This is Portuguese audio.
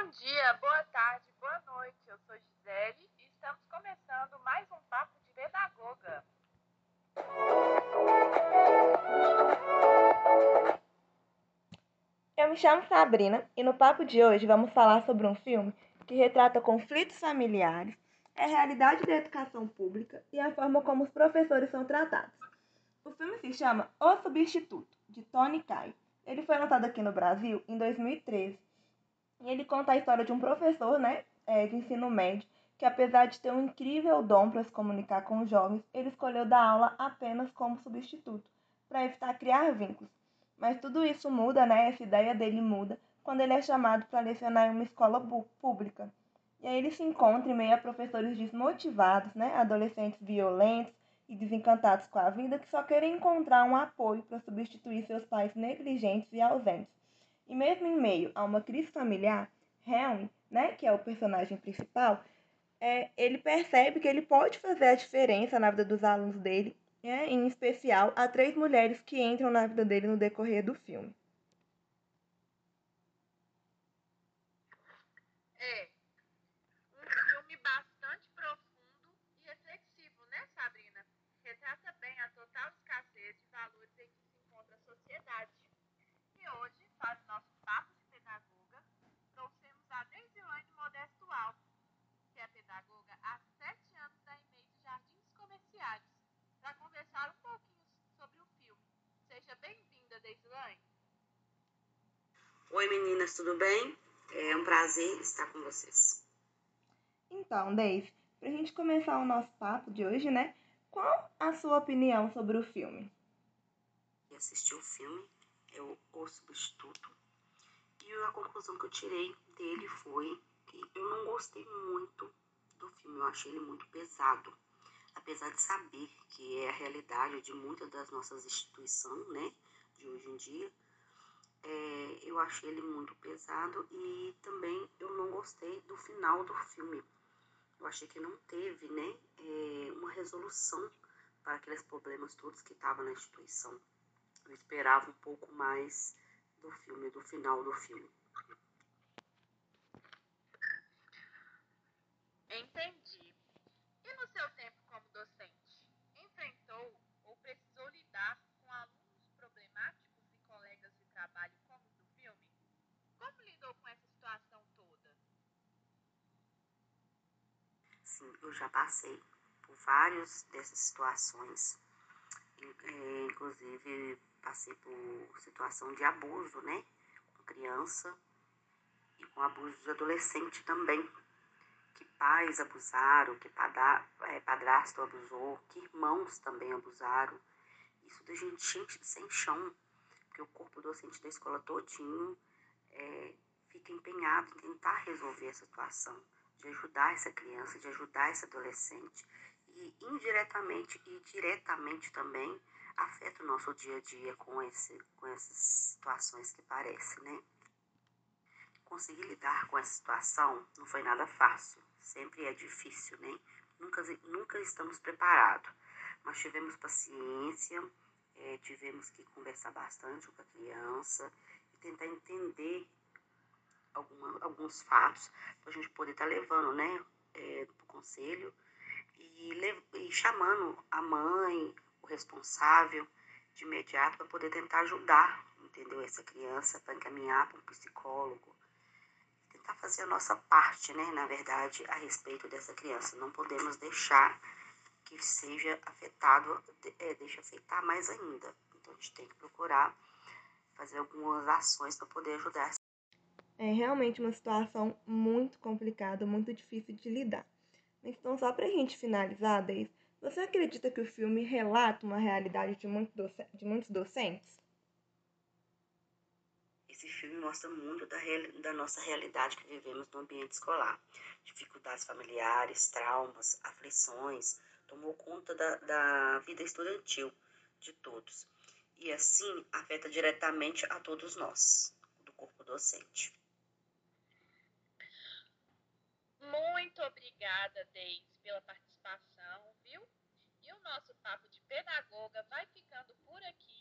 Bom dia, boa tarde, boa noite. Eu sou Gisele e estamos começando mais um Papo de Pedagoga. Eu me chamo Sabrina e no papo de hoje vamos falar sobre um filme que retrata conflitos familiares, a realidade da educação pública e a forma como os professores são tratados. O filme se chama O Substituto, de Tony Kai. Ele foi lançado aqui no Brasil em 2013 e ele conta a história de um professor né, é, de ensino médio que, apesar de ter um incrível dom para se comunicar com os jovens, ele escolheu dar aula apenas como substituto, para evitar criar vínculos. Mas tudo isso muda, né? Essa ideia dele muda quando ele é chamado para lecionar em uma escola pública. E aí ele se encontra em meio a professores desmotivados, né? Adolescentes violentos e desencantados com a vida que só querem encontrar um apoio para substituir seus pais negligentes e ausentes. E mesmo em meio a uma crise familiar, Henry, né, que é o personagem principal, é, ele percebe que ele pode fazer a diferença na vida dos alunos dele, é, em especial a três mulheres que entram na vida dele no decorrer do filme. É um filme bastante profundo e reflexivo, né, Sabrina? Retrata bem a total escassez de valores em que se encontra a sociedade. E hoje para o nosso papo de pedagoga, trouxemos a Deisilane Modesto Alves, que é pedagoga há sete anos da EMEI de Jardins Comerciais, para conversar um pouquinho sobre o filme. Seja bem-vinda, Deisilane. Oi, meninas, tudo bem? É um prazer estar com vocês. Então, Dave, para a gente começar o nosso papo de hoje, né? Qual a sua opinião sobre o filme? Assisti o filme é o substituto. E a conclusão que eu tirei dele foi que eu não gostei muito do filme, eu achei ele muito pesado. Apesar de saber que é a realidade de muitas das nossas instituições, né, de hoje em dia, é, eu achei ele muito pesado e também eu não gostei do final do filme. Eu achei que não teve, né, é, uma resolução para aqueles problemas todos que estavam na instituição. Eu esperava um pouco mais do filme, do final do filme. Entendi. E no seu tempo como docente, enfrentou ou precisou lidar com alunos problemáticos e colegas de trabalho como do filme? Como lidou com essa situação toda? Sim, eu já passei por várias dessas situações. É, inclusive passei por situação de abuso, né? Com criança e com abuso de adolescente também. Pais abusaram, que é, padrasto abusou, que irmãos também abusaram. Isso da gente sem chão, porque o corpo docente da escola todinho é, fica empenhado em tentar resolver a situação, de ajudar essa criança, de ajudar esse adolescente e indiretamente e diretamente também afeta o nosso dia a dia com, esse, com essas situações que parecem, né? Conseguir lidar com essa situação não foi nada fácil, sempre é difícil, né? Nunca, nunca estamos preparados, mas tivemos paciência, é, tivemos que conversar bastante com a criança e tentar entender alguma, alguns fatos para a gente poder estar tá levando, né, é, o conselho e, e chamando a mãe, responsável de imediato para poder tentar ajudar, entendeu? Essa criança para encaminhar para um psicólogo, tentar fazer a nossa parte, né? Na verdade, a respeito dessa criança. Não podemos deixar que seja afetado, é, deixa afetar mais ainda. Então a gente tem que procurar fazer algumas ações para poder ajudar. É realmente uma situação muito complicada, muito difícil de lidar. Então, só para a gente finalizar, Dave, você acredita que o filme relata uma realidade de, muito de muitos docentes? Esse filme mostra muito da, da nossa realidade que vivemos no ambiente escolar. Dificuldades familiares, traumas, aflições, tomou conta da, da vida estudantil de todos. E assim afeta diretamente a todos nós, do corpo docente. Muito obrigada, Deise, pela participação, viu? E o nosso papo de pedagoga vai ficando por aqui